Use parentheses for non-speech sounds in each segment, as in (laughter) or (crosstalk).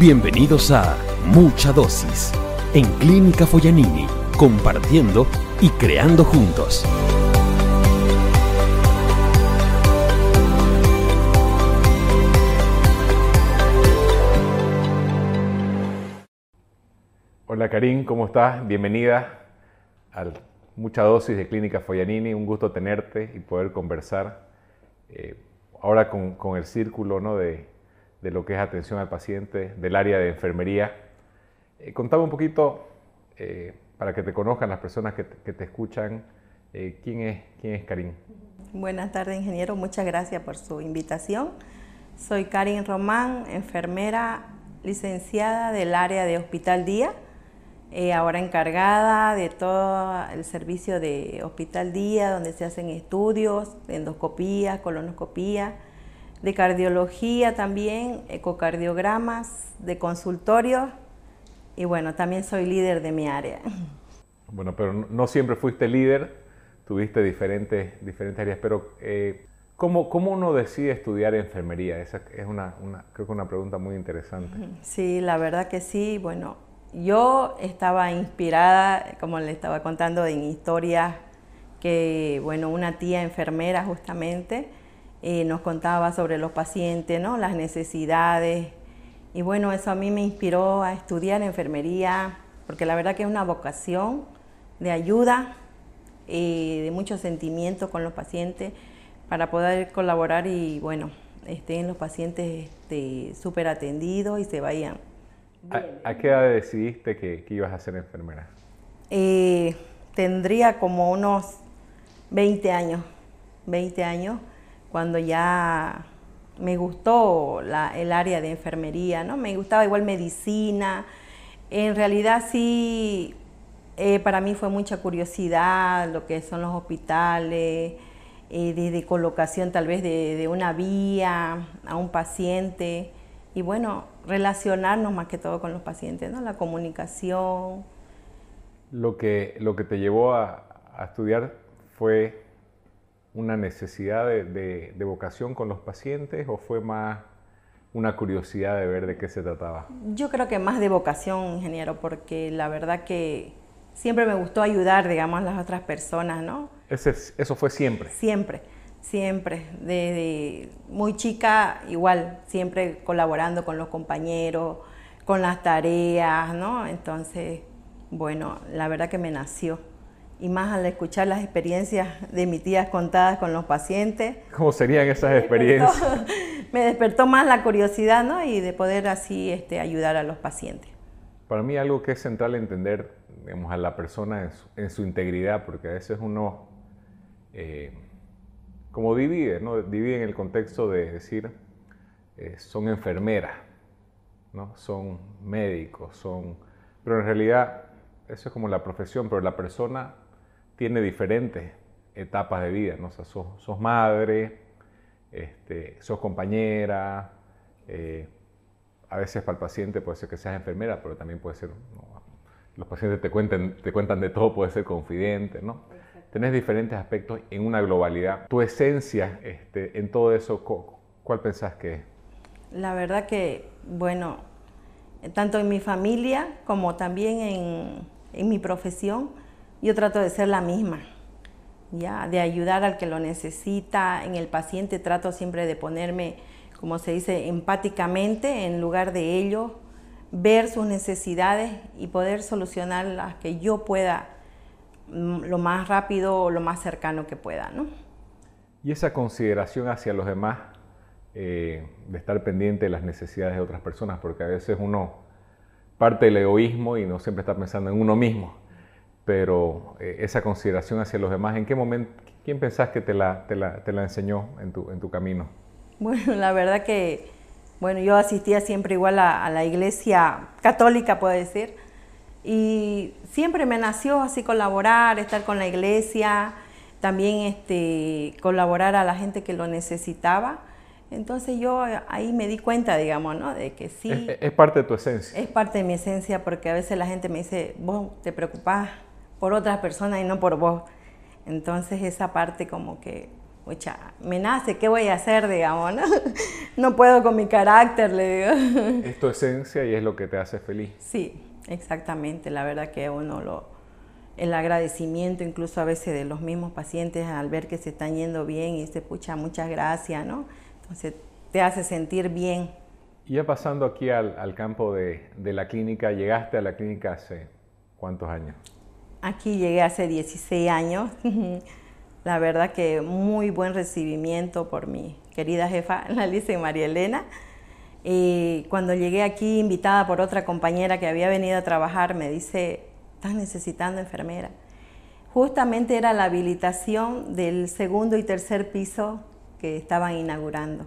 Bienvenidos a Mucha Dosis en Clínica Foyanini, compartiendo y creando juntos. Hola Karin, ¿cómo estás? Bienvenida a Mucha Dosis de Clínica Foyanini. Un gusto tenerte y poder conversar eh, ahora con, el círculo ¿no? de, lo que es atención al paciente del área de enfermería. Eh, contame un poquito, eh, para que te conozcan las personas que te, escuchan, ¿quién, es, ¿quién es Karin? Buenas tardes, ingeniero. Muchas gracias por su invitación. Soy Karin Román, enfermera licenciada del área de Hospital Día eh, ahora encargada de todo el servicio de hospital día, donde se hacen estudios, endoscopía, colonoscopía, de cardiología también, ecocardiogramas, de consultorio y bueno, también soy líder de mi área. Bueno, pero no siempre fuiste líder, tuviste diferentes, diferentes áreas, pero eh, ¿cómo, ¿cómo, uno decide estudiar enfermería? Esa es una, una, creo que una pregunta muy interesante. Sí, la verdad que sí, bueno, yo estaba inspirada, como le estaba contando, en historias que, bueno, una tía enfermera justamente eh, nos contaba sobre los pacientes, ¿no? Las necesidades. Y bueno, eso a mí me inspiró a estudiar enfermería, porque la verdad que es una vocación de ayuda, eh, de mucho sentimiento con los pacientes, para poder colaborar y, bueno, estén los pacientes súper este, atendidos y se vayan ¿A, qué edad decidiste que, ibas a ser enfermera? Eh, tendría como unos 20 años, 20 años, cuando ya me gustó el área de enfermería, ¿no? Me gustaba igual medicina. En realidad sí, eh, para mí fue mucha curiosidad lo que son los hospitales, eh, de, colocación tal vez de una vía a un paciente. Y bueno, relacionarnos más que todo con los pacientes, ¿no? La comunicación. Lo que, lo que te llevó a, estudiar fue una necesidad de, vocación con los pacientes o fue más una curiosidad de ver de qué se trataba? Yo creo que más de vocación, ingeniero, porque la verdad que siempre me gustó ayudar, digamos, a las otras personas, ¿no? eso fue siempre. Siempre siempre, desde muy chica igual, siempre colaborando con los compañeros, con las tareas, ¿no? Entonces, bueno, la verdad que me nació. Y más al escuchar las experiencias de mis tías contadas con los pacientes. ¿Cómo serían esas experiencias? (laughs) me despertó más la curiosidad, ¿no? Y de poder así este, ayudar a los pacientes. Para mí algo que es central entender, digamos, a la persona en su, integridad, porque a veces uno... Eh, como divide, ¿no? divide en el contexto de decir, eh, son enfermeras, ¿no? son médicos, son... Pero en realidad eso es como la profesión, pero la persona tiene diferentes etapas de vida, ¿no? O sea, sos, madre, este, sos compañera, eh, a veces para el paciente puede ser que seas enfermera, pero también puede ser, los pacientes te, cuenten, te cuentan de todo, puede ser confidente, ¿no? tenés diferentes aspectos en una globalidad. Tu esencia este, en todo eso, ¿cuál pensás que es? La verdad que, bueno, tanto en mi familia como también en, en mi profesión, yo trato de ser la misma, ya, de ayudar al que lo necesita. En el paciente trato siempre de ponerme, como se dice, empáticamente en lugar de ellos, ver sus necesidades y poder solucionar las que yo pueda Mm, lo más rápido o lo más cercano que pueda. ¿no? Y esa consideración hacia los demás, eh, de estar pendiente de las necesidades de otras personas, porque a veces uno parte del egoísmo y no siempre está pensando en uno mismo, pero eh, esa consideración hacia los demás, ¿en qué momento, quién pensás que te la, te la, te la enseñó en tu, en tu, camino? Bueno, la verdad que, bueno, yo asistía siempre igual a, a la iglesia católica, puedo decir, y siempre me nació así colaborar, estar con la iglesia, también este, colaborar a la gente que lo necesitaba. Entonces yo ahí me di cuenta, digamos, ¿no? De que sí. Es, parte de tu esencia. Es parte de mi esencia porque a veces la gente me dice, vos te preocupás por otras personas y no por vos. Entonces esa parte como que, pucha, me nace, ¿qué voy a hacer, digamos? No, (laughs) no puedo con mi carácter, le digo. (laughs) Es tu esencia y es lo que te hace feliz. Sí, exactamente, la verdad que uno lo, el agradecimiento incluso a veces de los mismos pacientes al ver que se están yendo bien y se pucha, muchas gracias, ¿no? Entonces te hace sentir bien. Y ya pasando aquí al, campo de, de, la clínica, llegaste a la clínica hace cuántos años? Aquí llegué hace 16 años. (laughs) La verdad que muy buen recibimiento por mi querida jefa, (laughs) la Lice María Elena. Y cuando llegué aquí, invitada por otra compañera que había venido a trabajar, me dice, estás necesitando enfermera. Justamente era la habilitación del segundo y tercer piso que estaban inaugurando.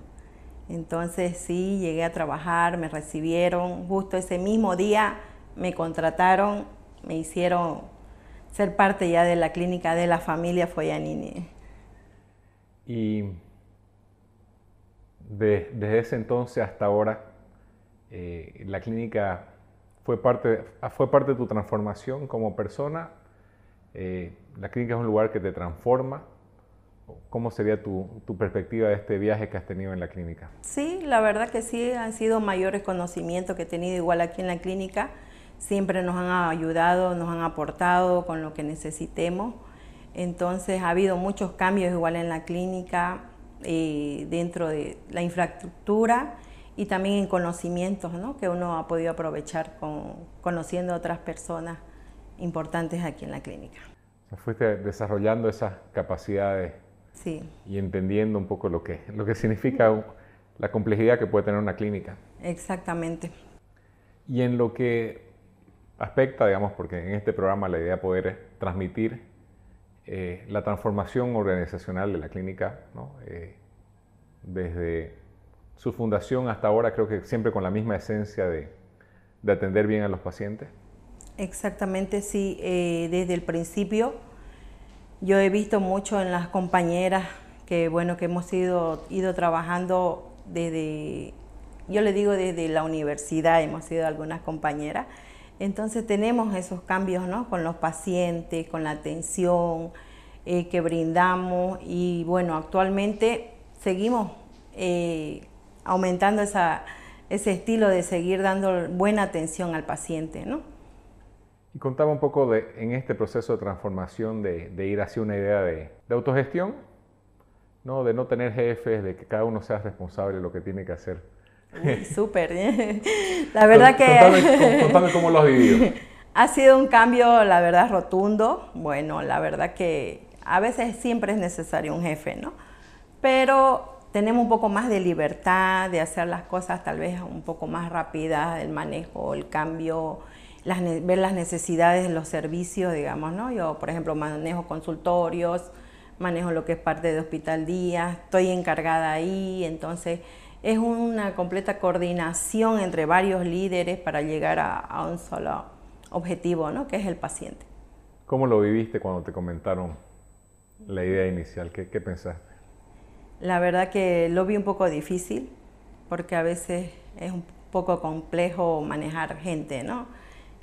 Entonces sí, llegué a trabajar, me recibieron, justo ese mismo día me contrataron, me hicieron ser parte ya de la clínica de la familia Foyanini. Y desde ese entonces hasta ahora, eh, la clínica fue parte, fue parte de tu transformación como persona. Eh, la clínica es un lugar que te transforma. ¿Cómo sería tu, tu, perspectiva de este viaje que has tenido en la clínica? Sí, la verdad que sí, han sido mayores conocimientos que he tenido igual aquí en la clínica siempre nos han ayudado, nos han aportado con lo que necesitemos. Entonces ha habido muchos cambios igual en la clínica, eh, dentro de la infraestructura y también en conocimientos ¿no? que uno ha podido aprovechar con, conociendo a otras personas importantes aquí en la clínica. fuiste desarrollando esas capacidades sí. y entendiendo un poco lo que, lo que significa la complejidad que puede tener una clínica. Exactamente. Y en lo que aspecta, digamos, porque en este programa la idea es poder transmitir eh, la transformación organizacional de la clínica, eh, desde su fundación hasta ahora, creo que siempre con la misma esencia de, atender bien a los pacientes. Exactamente, sí. Eh, desde el principio yo he visto mucho en las compañeras que, bueno, que hemos ido, ido trabajando desde, yo le digo desde la universidad, hemos sido algunas compañeras, entonces tenemos esos cambios ¿no? con los pacientes, con la atención eh, que brindamos y bueno, actualmente seguimos eh, aumentando esa, ese estilo de seguir dando buena atención al paciente. ¿no? Y contaba un poco de, en este proceso de transformación de, de ir hacia una idea de, de autogestión, ¿no? de no tener jefes, de que cada uno sea responsable de lo que tiene que hacer (laughs) Súper. (laughs) la verdad que... Contame, cómo lo has vivido. (laughs) Ha sido un cambio, la verdad, rotundo. Bueno, la verdad que a veces siempre es necesario un jefe, ¿no? Pero tenemos un poco más de libertad de hacer las cosas tal vez un poco más rápidas, el manejo, el cambio, ver las necesidades de los servicios, digamos, ¿no? Yo, por ejemplo, manejo consultorios, manejo lo que es parte de hospital día, estoy encargada ahí, entonces es una completa coordinación entre varios líderes para llegar a, un solo objetivo, ¿no? que es el paciente. ¿Cómo lo viviste cuando te comentaron la idea inicial? ¿Qué, pensaste? La verdad que lo vi un poco difícil, porque a veces es un poco complejo manejar gente, ¿no?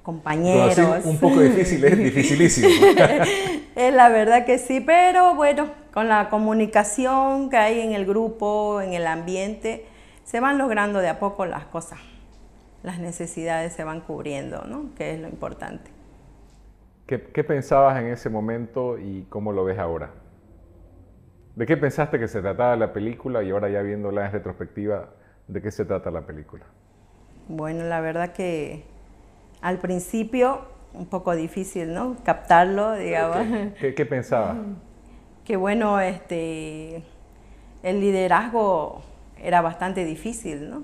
Compañeros. un poco difícil, (laughs) es dificilísimo. (laughs) es la verdad que sí, pero bueno, con la comunicación que hay en el grupo, en el ambiente, se van logrando de a poco las cosas. Las necesidades se van cubriendo, ¿no? Que es lo importante. ¿Qué, pensabas en ese momento y cómo lo ves ahora? ¿De qué pensaste que se trataba la película y ahora ya viéndola en retrospectiva, ¿de qué se trata la película? Bueno, la verdad que al principio un poco difícil, ¿no? Captarlo, digamos. ¿Qué, qué pensabas? (laughs) Que bueno, este, el liderazgo era bastante difícil, ¿no?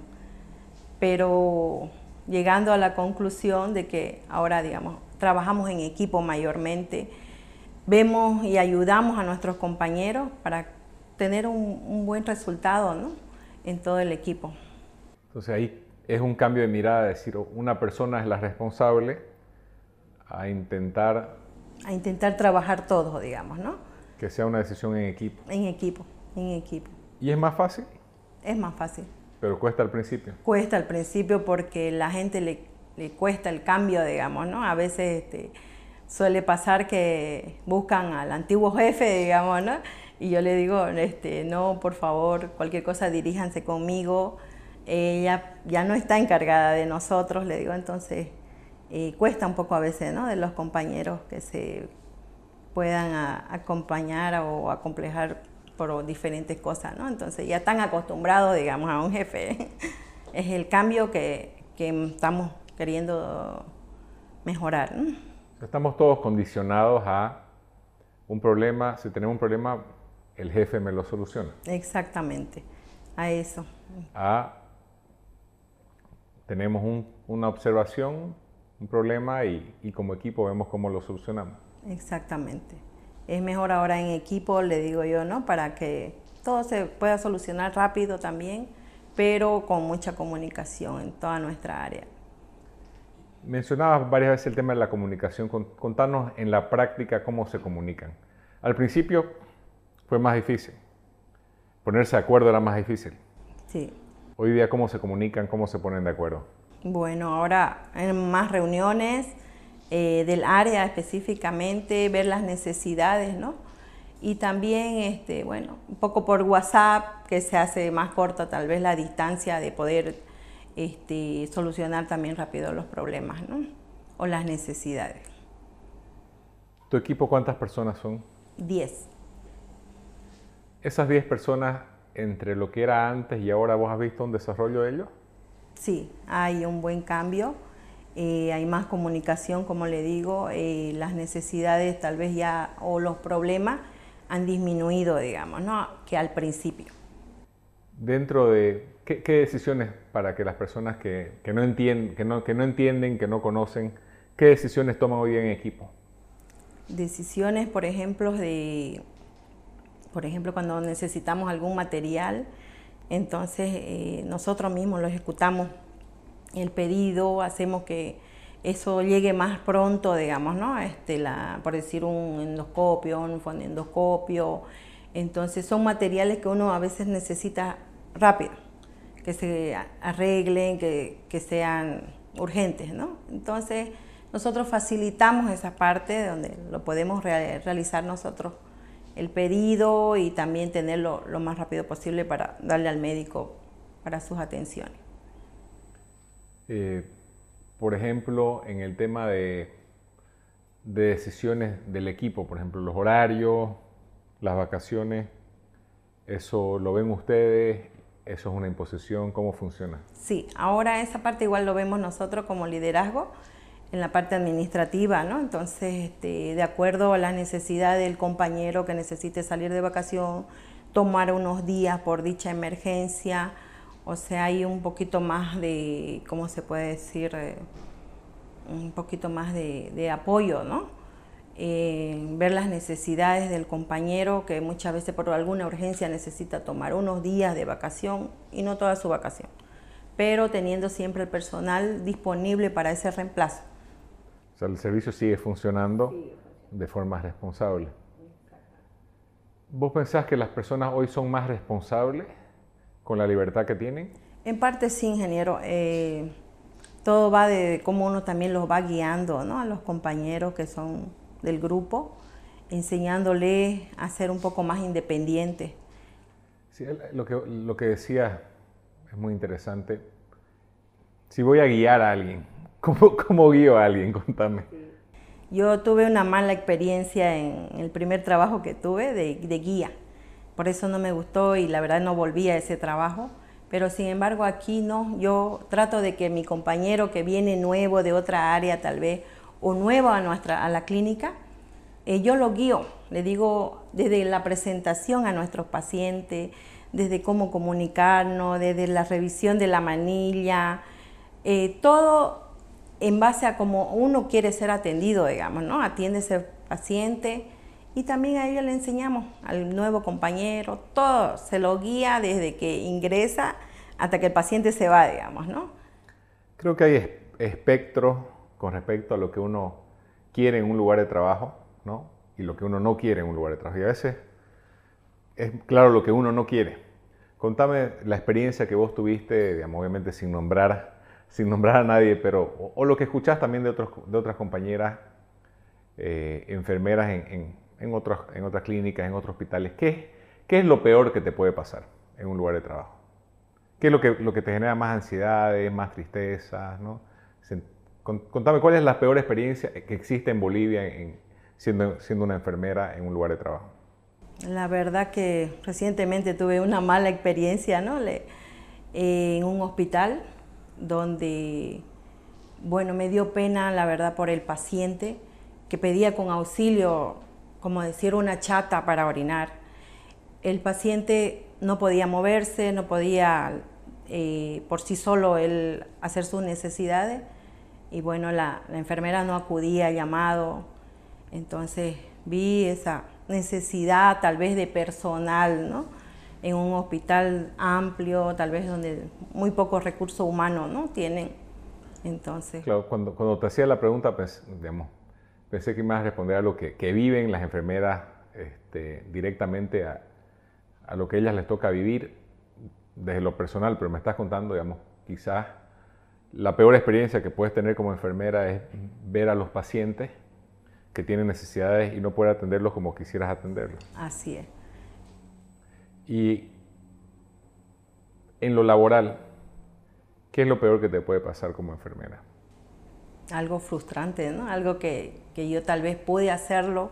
Pero llegando a la conclusión de que ahora, digamos, trabajamos en equipo mayormente, vemos y ayudamos a nuestros compañeros para tener un, buen resultado, ¿no? En todo el equipo. Entonces ahí es un cambio de mirada, decir, una persona es la responsable a intentar... A intentar trabajar todos, digamos, ¿no? Que sea una decisión en equipo. En equipo, en equipo. ¿Y es más fácil? es más fácil. Pero cuesta al principio. Cuesta al principio porque la gente le, le cuesta el cambio, digamos, ¿no? A veces este, suele pasar que buscan al antiguo jefe, digamos, ¿no? y yo le digo, este, no, por favor, cualquier cosa diríjanse conmigo. Ella ya no está encargada de nosotros, le digo, entonces eh, cuesta un poco a veces, ¿no? De los compañeros que se puedan acompañar o acomplejar por diferentes cosas, ¿no? Entonces ya están acostumbrados, digamos, a un jefe. (laughs) es el cambio que, que estamos queriendo mejorar. Estamos todos condicionados a un problema, si tenemos un problema, el jefe me lo soluciona. Exactamente, a eso. A tenemos una observación, un problema y, y, como equipo vemos cómo lo solucionamos. Exactamente. Es mejor ahora en equipo, le digo yo, ¿no? Para que todo se pueda solucionar rápido también, pero con mucha comunicación en toda nuestra área. Mencionabas varias veces el tema de la comunicación. Contanos en la práctica cómo se comunican. Al principio fue más difícil. Ponerse de acuerdo era más difícil. Sí. Hoy día, ¿cómo se comunican? ¿Cómo se ponen de acuerdo? Bueno, ahora en más reuniones eh, del área específicamente, ver las necesidades, ¿no? Y también, este, bueno, un poco por WhatsApp, que se hace más corta tal vez la distancia de poder este, solucionar también rápido los problemas ¿no? o las necesidades. ¿Tu equipo cuántas personas son? Diez. ¿Esas diez personas, entre lo que era antes y ahora, vos has visto un desarrollo de ellos? Sí, hay un buen cambio. Eh, hay más comunicación, como le digo, eh, las necesidades tal vez ya o los problemas han disminuido, digamos, ¿no? que al principio. Dentro de ¿Qué, decisiones para que las personas que, no entienden, que, no, que no entienden, que no conocen, qué decisiones toman hoy en equipo? Decisiones, por ejemplo, de, por ejemplo, cuando necesitamos algún material, entonces eh, nosotros mismos lo ejecutamos el pedido, hacemos que eso llegue más pronto, digamos, ¿no? Este, la, por decir un endoscopio, un fonendoscopio. Entonces son materiales que uno a veces necesita rápido que se arreglen, que, sean urgentes, ¿no? Entonces, nosotros facilitamos esa parte donde lo podemos realizar nosotros el pedido y también tenerlo lo más rápido posible para darle al médico para sus atenciones. Eh, por ejemplo, en el tema de, de decisiones del equipo, por ejemplo, los horarios, las vacaciones, ¿eso lo ven ustedes? ¿Eso es una imposición? ¿Cómo funciona? Sí, ahora esa parte igual lo vemos nosotros como liderazgo en la parte administrativa, ¿no? Entonces, este, de acuerdo a la necesidad del compañero que necesite salir de vacación, tomar unos días por dicha emergencia, o sea, hay un poquito más de, ¿cómo se puede decir? Eh, un poquito más de, de apoyo, ¿no? Eh, ver las necesidades del compañero que muchas veces por alguna urgencia necesita tomar unos días de vacación y no toda su vacación, pero teniendo siempre el personal disponible para ese reemplazo. O sea, el servicio sigue funcionando de forma responsable. ¿Vos pensás que las personas hoy son más responsables con la libertad que tienen? En parte sí, ingeniero. Eh, todo va de cómo uno también los va guiando ¿no? a los compañeros que son del grupo, enseñándole a ser un poco más independiente. Sí, lo, que, lo que decía es muy interesante. Si voy a guiar a alguien, ¿cómo, cómo guío a alguien? Contame. Yo tuve una mala experiencia en el primer trabajo que tuve de, de guía. Por eso no me gustó y la verdad no volví a ese trabajo pero sin embargo aquí no, yo trato de que mi compañero que viene nuevo de otra área tal vez o nuevo a, nuestra, a la clínica, eh, yo lo guío, le digo desde la presentación a nuestros pacientes, desde cómo comunicarnos, desde la revisión de la manilla, eh, todo en base a cómo uno quiere ser atendido, digamos, ¿no? Atiende ese paciente y también a ellos le enseñamos al nuevo compañero, todo se lo guía desde que ingresa hasta que el paciente se va, digamos, ¿no? Creo que hay espectros con respecto a lo que uno quiere en un lugar de trabajo, ¿no? Y lo que uno no quiere en un lugar de trabajo. Y a veces es claro lo que uno no quiere. Contame la experiencia que vos tuviste, digamos, obviamente sin nombrar, sin nombrar a nadie, pero o, lo que escuchás también de, otros, de otras compañeras eh, enfermeras en, otras, clínicas, en otros hospitales. ¿Qué, ¿Qué es lo peor que te puede pasar en un lugar de trabajo? ¿Qué es lo que, te genera más ansiedades, más tristezas? Contame cuál es la peor experiencia que existe en Bolivia en, siendo, una enfermera en un lugar de trabajo. La verdad que recientemente tuve una mala experiencia ¿no? En un hospital donde, bueno, me dio pena, la verdad, por el paciente que pedía con auxilio, como decir, una chata para orinar. El paciente no podía moverse, no podía eh, por sí solo él hacer sus necesidades y bueno, la, enfermera no acudía al llamado, entonces vi esa necesidad tal vez de personal, ¿no? En un hospital amplio, tal vez donde muy pocos recursos humanos, ¿no? Tienen. Entonces. Claro, cuando, cuando te hacía la pregunta, pues, digamos, pensé que me ibas a responder a lo que, que viven las enfermeras este, directamente a, a, lo que ellas les toca vivir desde lo personal, pero me estás contando, digamos, quizás la peor experiencia que puedes tener como enfermera es ver a los pacientes que tienen necesidades y no poder atenderlos como quisieras atenderlos. Así es. Y en lo laboral, ¿qué es lo peor que te puede pasar como enfermera? Algo frustrante, ¿no? Algo que, que yo tal vez pude hacerlo,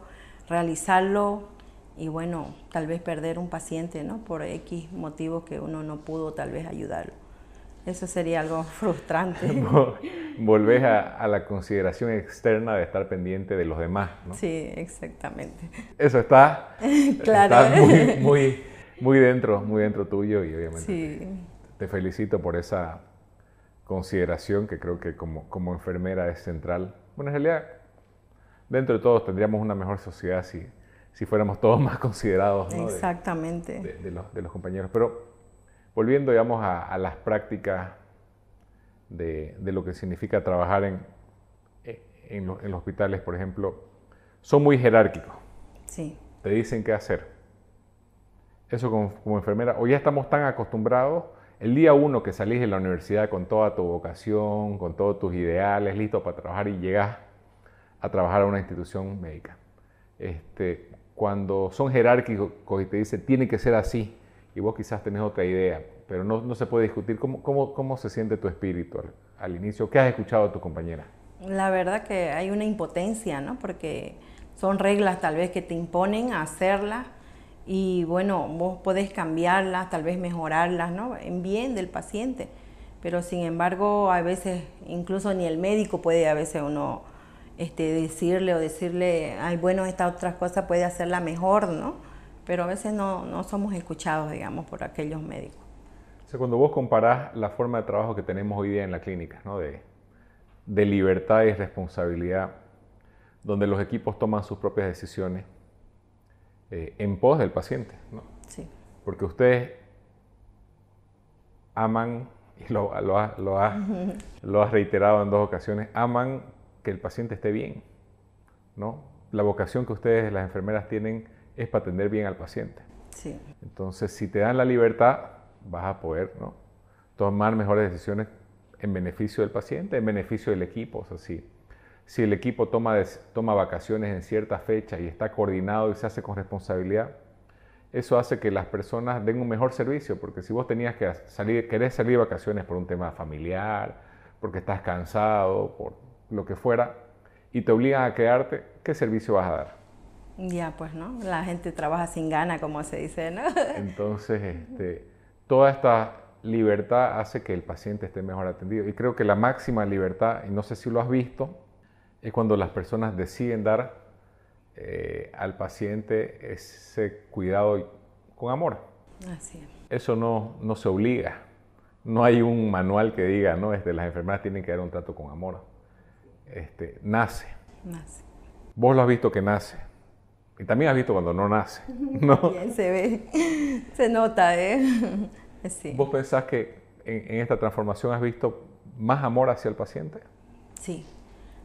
realizarlo y bueno, tal vez perder un paciente, ¿no? Por X motivos que uno no pudo tal vez ayudarlo. Eso sería algo (laughs) frustrante. (laughs) Volvés a, la consideración externa de estar pendiente de los demás, ¿no? Sí, exactamente. Eso está, (laughs) claro. muy, muy, muy, dentro, muy dentro tuyo y obviamente te felicito por esa consideración que creo que como, como enfermera es central. Bueno, en realidad, dentro de todos tendríamos una mejor sociedad si, si fuéramos todos más considerados. ¿no? Exactamente. De, los, de los compañeros. Pero volviendo, digamos, a, las prácticas de, lo que significa trabajar en, en, los hospitales, por ejemplo, son muy jerárquicos. Sí. Te dicen qué hacer. Eso como, enfermera, o ya estamos tan acostumbrados, el día uno que salís de la universidad con toda tu vocación, con todos tus ideales, listo para trabajar y llegas a trabajar a una institución médica. Este, cuando son jerárquicos y te dicen tiene que ser así, y vos quizás tenés otra idea, pero no, no se puede discutir. ¿Cómo, cómo, cómo se siente tu espíritu al, inicio? ¿Qué has escuchado de tu compañera? La verdad que hay una impotencia, ¿no? Porque son reglas tal vez que te imponen a hacerlas y bueno, vos podés cambiarlas, tal vez mejorarlas, ¿no? En bien del paciente. Pero sin embargo, a veces incluso ni el médico puede a veces uno este, decirle o decirle, ay, bueno, esta otra cosa puede hacerla mejor, ¿no? pero a veces no, no somos escuchados, digamos, por aquellos médicos. O cuando vos comparás la forma de trabajo que tenemos hoy día en la clínica, ¿no? de, de libertad y responsabilidad, donde los equipos toman sus propias decisiones eh, en pos del paciente, ¿no? Sí. Porque ustedes aman, y lo, lo, ha, lo, (laughs) lo has reiterado en dos ocasiones, aman que el paciente esté bien, ¿no? La vocación que ustedes, las enfermeras, tienen es para atender bien al paciente. Sí. Entonces, si te dan la libertad, vas a poder ¿no? tomar mejores decisiones en beneficio del paciente, en beneficio del equipo. O sea, si, si el equipo toma, toma vacaciones en cierta fecha y está coordinado y se hace con responsabilidad, eso hace que las personas den un mejor servicio, porque si vos tenías que salir, querés salir de vacaciones por un tema familiar, porque estás cansado, por lo que fuera, y te obligan a quedarte, ¿qué servicio vas a dar? Ya, pues, ¿no? La gente trabaja sin gana, como se dice, ¿no? (laughs) Entonces, este, toda esta libertad hace que el paciente esté mejor atendido. Y creo que la máxima libertad, y no sé si lo has visto, es cuando las personas deciden dar eh, al paciente ese cuidado con amor. Así es. Eso no, no se obliga. No hay un manual que diga, no, este, las enfermeras tienen que dar un trato con amor. Este, nace. Nace. Vos lo has visto que nace. Y también has visto cuando no nace, (laughs) ¿no? Bien se ve, se nota, ¿eh? (laughs) Sí. ¿Vos pensás que en, esta transformación has visto más amor hacia el paciente? Sí,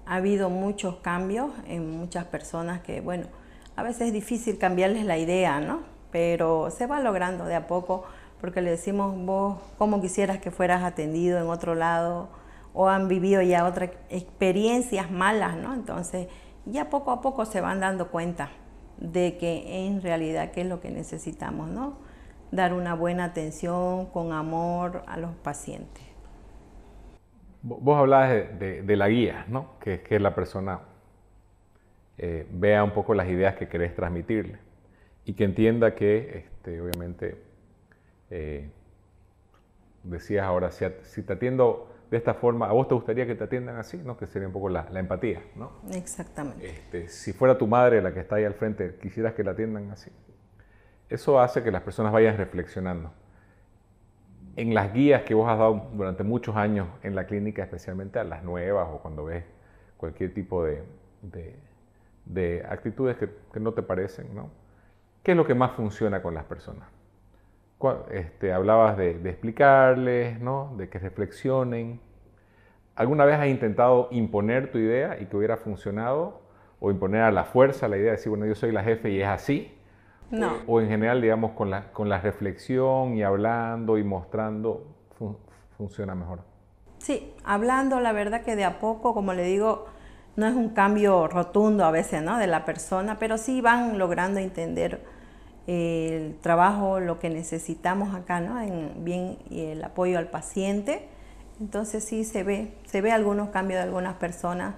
ha habido muchos cambios en muchas personas que, bueno, a veces es difícil cambiarles la idea, ¿no? Pero se va logrando de a poco porque le decimos, vos, ¿cómo quisieras que fueras atendido en otro lado? O han vivido ya otras experiencias malas, ¿no? Entonces, ya poco a poco se van dando cuenta de que en realidad qué es lo que necesitamos, ¿no? Dar una buena atención con amor a los pacientes. Vos hablabas de, la guía, ¿no? Que, que la persona eh, vea un poco las ideas que querés transmitirle y que entienda que, este, obviamente, eh, decías ahora, si, te atiendo de esta forma, ¿a vos te gustaría que te atiendan así? ¿no? Que sería un poco la, empatía, ¿no? Exactamente. Este, si fuera tu madre la que está ahí al frente, quisieras que la atiendan así. Eso hace que las personas vayan reflexionando. En las guías que vos has dado durante muchos años en la clínica, especialmente a las nuevas o cuando ves cualquier tipo de, de, actitudes que, no te parecen. ¿Qué es lo que más funciona con las personas? Este, hablabas de, explicarles, ¿no? de que reflexionen. ¿Alguna vez has intentado imponer tu idea y que hubiera funcionado? ¿O imponer a la fuerza la idea de decir, bueno, yo soy la jefe y es así? No. O en general, digamos, con la, con la reflexión y hablando y mostrando, funciona mejor. Sí, hablando, la verdad que de a poco, como le digo, no es un cambio rotundo a veces, ¿no? De la persona, pero sí van logrando entender el trabajo, lo que necesitamos acá, ¿no? En bien y el apoyo al paciente. Entonces sí se ve, se ve algunos cambios de algunas personas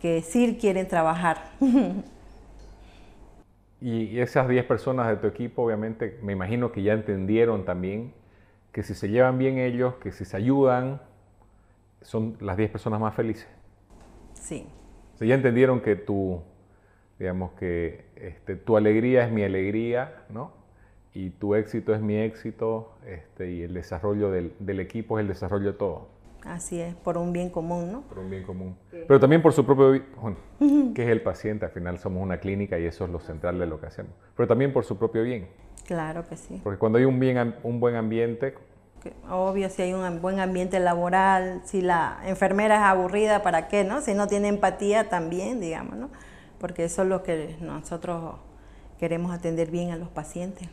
que sí quieren trabajar. (laughs) y esas 10 personas de tu equipo, obviamente, me imagino que ya entendieron también que si se llevan bien ellos, que si se ayudan, son las 10 personas más felices. Sí. O ya entendieron que tu, digamos que este, tu alegría es mi alegría, ¿no? Y tu éxito es mi éxito, este, y el desarrollo del, equipo es el desarrollo de todo. Así es, por un bien común, ¿no? Por un bien común. Pero también por su propio, bueno, que es el paciente, al final somos una clínica y eso es lo central de lo que hacemos. Pero también por su propio bien. Claro que sí. Porque cuando hay un, bien, un buen ambiente... Obvio, si hay un buen ambiente laboral, si la enfermera es aburrida, ¿para qué, no? Si no tiene empatía también, digamos, ¿no? porque eso es lo que nosotros queremos atender bien a los pacientes.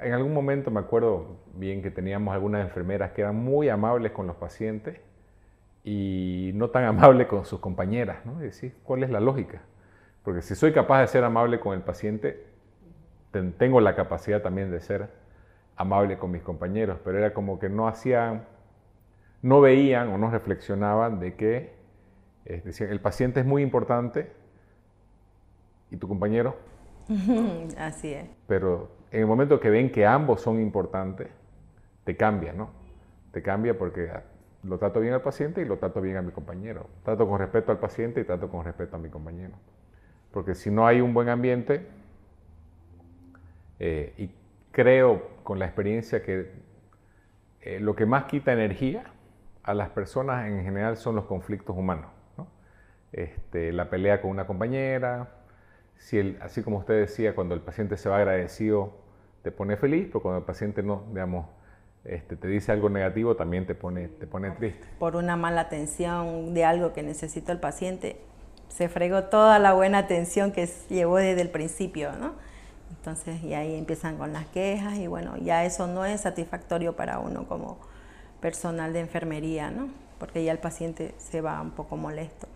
En algún momento me acuerdo bien que teníamos algunas enfermeras que eran muy amables con los pacientes y no tan (laughs) amables con sus compañeras, ¿no? Y decir, ¿cuál es la lógica? Porque si soy capaz de ser amable con el paciente, tengo la capacidad también de ser amable con mis compañeros, pero era como que no hacían, no veían o no reflexionaban de que el paciente es muy importante, y tu compañero. (laughs) Así es. Pero en el momento que ven que ambos son importantes, te cambia, ¿no? Te cambia porque lo trato bien al paciente y lo trato bien a mi compañero. Trato con respeto al paciente y trato con respeto a mi compañero. Porque si no hay un buen ambiente, eh, y creo con la experiencia que eh, lo que más quita energía a las personas en general son los conflictos humanos. ¿no? Este, la pelea con una compañera, así como usted decía, cuando el paciente se va agradecido, te pone feliz, pero cuando el paciente no, digamos, este, te dice algo negativo, también te pone, te pone triste. Por una mala atención de algo que necesita el paciente, se fregó toda la buena atención que llevó desde el principio, ¿no? Entonces, y ahí empiezan con las quejas y bueno, ya eso no es satisfactorio para uno como personal de enfermería, ¿no? Porque ya el paciente se va un poco molesto.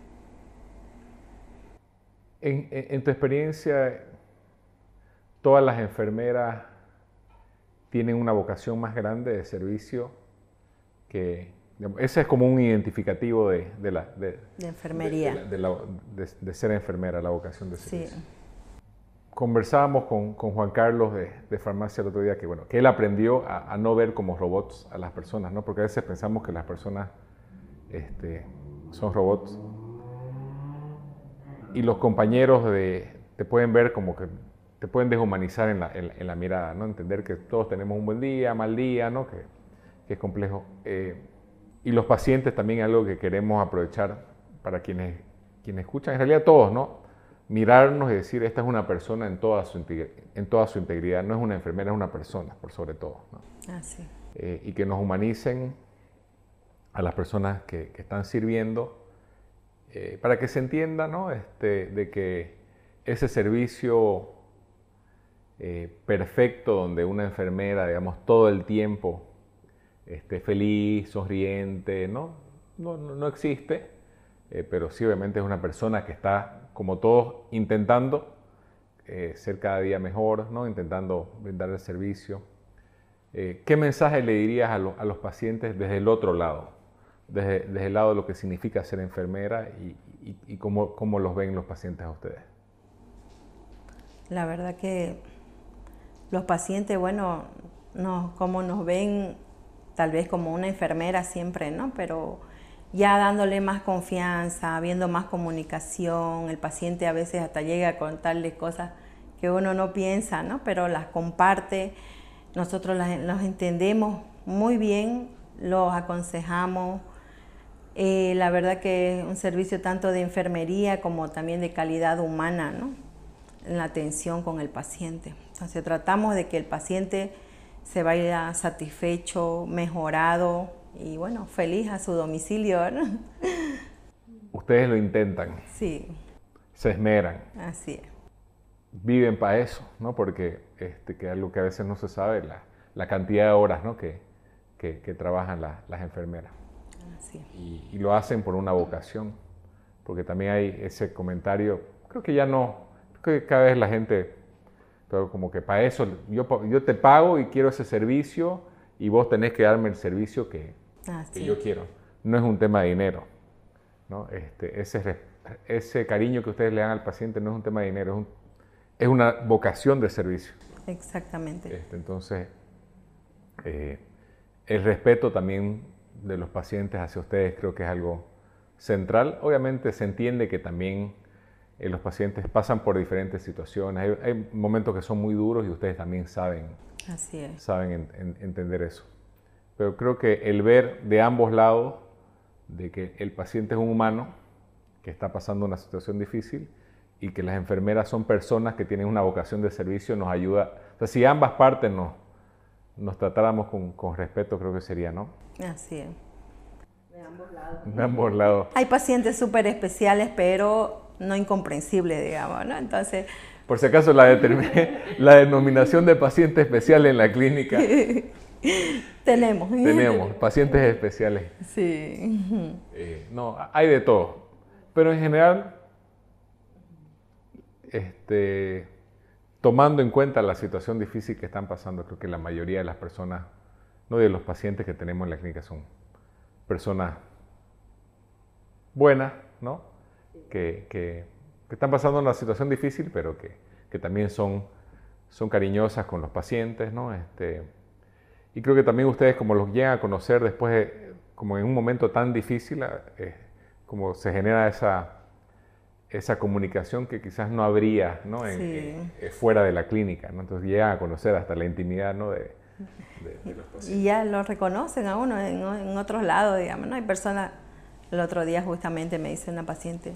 En, tu experiencia, todas las enfermeras tienen una vocación más grande de servicio que ese es como un identificativo de, la de, enfermería. de, ser enfermera la vocación de servicio. Sí. conversábamos con, Juan Carlos de, farmacia el otro día que bueno que él aprendió a, no ver como robots a las personas no porque a veces pensamos que las personas este, son robots. Y los compañeros de, te pueden ver como que te pueden deshumanizar en la, en, la, mirada, ¿no? Entender que todos tenemos un buen día, mal día, ¿no? Que, que es complejo. Eh, y los pacientes también es algo que queremos aprovechar para quienes, quienes escuchan, en realidad todos, ¿no? Mirarnos y decir, esta es una persona en toda su, en toda su integridad, no es una enfermera, es una persona, por sobre todo. ¿no? Ah, eh, y que nos humanicen a las personas que, que están sirviendo eh, para que se entienda ¿no? este, de que ese servicio eh, perfecto donde una enfermera, digamos, todo el tiempo esté feliz, sonriente, ¿no? No, no, existe, eh, pero sí obviamente es una persona que está, como todos, intentando eh, ser cada día mejor, ¿no? intentando brindar el servicio. ¿Qué mensaje le dirías a, los pacientes desde el otro lado? Desde, desde, el lado de lo que significa ser enfermera y, y, cómo, cómo, los ven los pacientes a ustedes. La verdad que los pacientes, bueno, no, como nos ven tal vez como una enfermera siempre, ¿no? Pero ya dándole más confianza, habiendo más comunicación, el paciente a veces hasta llega a contarle cosas que uno no piensa, ¿no? Pero las comparte, nosotros las, entendemos muy bien, los aconsejamos. Eh, la verdad que es un servicio tanto de enfermería como también de calidad humana, ¿no? En la atención con el paciente. Entonces tratamos de que el paciente se vaya satisfecho, mejorado y bueno, feliz a su domicilio. (laughs) Ustedes lo intentan. Sí. Se esmeran. Así es. Viven para eso, ¿no? Porque este, que algo que a veces no se sabe, la, la cantidad de horas ¿no? que, que, que trabajan las enfermeras. Así es. Y, y lo hacen por una vocación, porque también hay ese comentario, creo que ya no, creo que cada vez la gente pero como que para eso, yo, yo te pago y quiero ese servicio y vos tenés que darme el servicio que, ah, que yo quiero. No es un tema de dinero. ¿no? Este, ese, ese cariño que ustedes le dan al paciente no es un tema de dinero, es, un, es una vocación de servicio. Exactamente. Este, entonces, eh, el respeto también de los pacientes hacia ustedes creo que es algo central. Obviamente se entiende que también eh, los pacientes pasan por diferentes situaciones. Hay, momentos que son muy duros y ustedes también saben, saben entender eso. Pero creo que el ver de ambos lados de que el paciente es un humano que está pasando una situación difícil y que las enfermeras son personas que tienen una vocación de servicio nos ayuda. O sea, si ambas partes nos, nos tratáramos con, con respeto, creo que sería, ¿no? Así es. De ambos lados. De ambos lados. Hay pacientes súper especiales, pero no incomprensible, digamos, ¿no? Entonces... Por si acaso la, (laughs) la denominación de paciente especial en la clínica. (laughs) Tenemos. Tenemos, pacientes especiales. Sí. Eh, no, hay de todo. Pero en general, este, tomando en cuenta la situación difícil que están pasando, creo que la mayoría de las personas, no de los pacientes que tenemos en la clínica, son personas buenas, ¿no? Que, están pasando una situación difícil, pero que, también son, son cariñosas con los pacientes, ¿no? Este, y creo que también ustedes, como los llegan a conocer después, como en un momento tan difícil, eh, como se genera esa, esa comunicación que quizás no habría ¿no? En, eh, fuera de la clínica. ¿no? Entonces llegan a conocer hasta la intimidad ¿no? de, los pacientes. Y ya lo reconocen a uno en, en otros lados, digamos. ¿no? Hay personas, el otro día justamente me dice una paciente,